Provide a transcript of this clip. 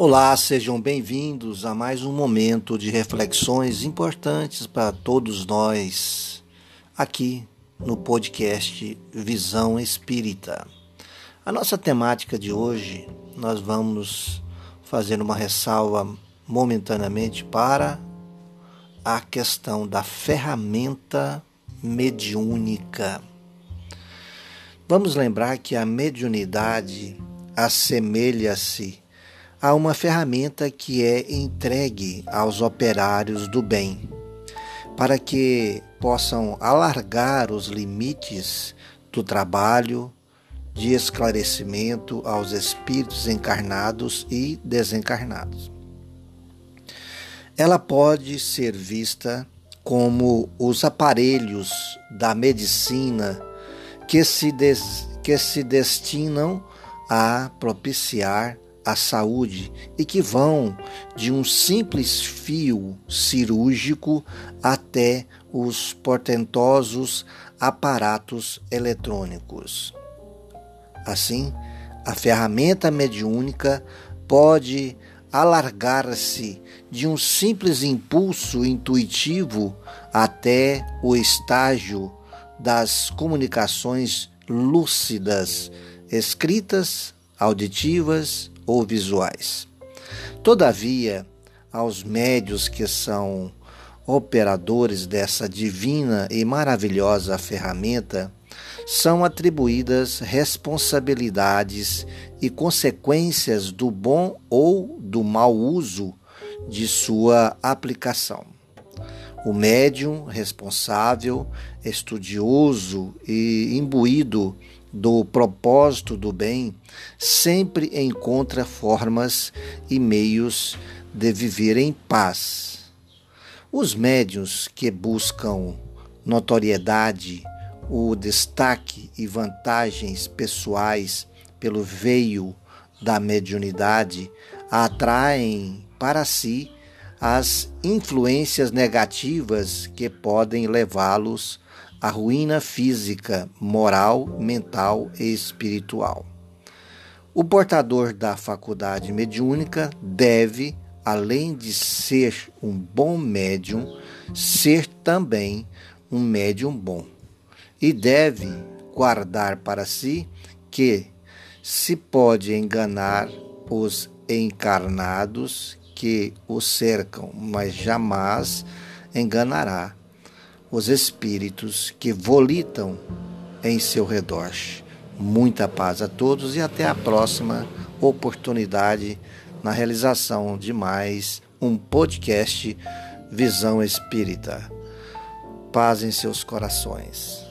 Olá, sejam bem-vindos a mais um momento de reflexões importantes para todos nós aqui no podcast Visão Espírita. A nossa temática de hoje, nós vamos fazer uma ressalva momentaneamente para a questão da ferramenta mediúnica. Vamos lembrar que a mediunidade assemelha-se a uma ferramenta que é entregue aos operários do bem, para que possam alargar os limites do trabalho de esclarecimento aos espíritos encarnados e desencarnados. Ela pode ser vista como os aparelhos da medicina que se, des, que se destinam a propiciar à saúde e que vão de um simples fio cirúrgico até os portentosos aparatos eletrônicos. Assim, a ferramenta mediúnica pode alargar-se de um simples impulso intuitivo até o estágio das comunicações lúcidas, escritas, auditivas ou visuais. Todavia, aos médios que são operadores dessa divina e maravilhosa ferramenta, são atribuídas responsabilidades e consequências do bom ou do mau uso de sua aplicação. O médium responsável, estudioso e imbuído do propósito do bem sempre encontra formas e meios de viver em paz. Os médios que buscam notoriedade, o destaque e vantagens pessoais pelo veio da mediunidade atraem para si as influências negativas que podem levá-los a ruína física, moral, mental e espiritual. O portador da faculdade mediúnica deve, além de ser um bom médium, ser também um médium bom. E deve guardar para si que se pode enganar os encarnados que o cercam, mas jamais enganará os espíritos que volitam em seu redor. Muita paz a todos e até a próxima oportunidade na realização de mais um podcast Visão Espírita. Paz em seus corações.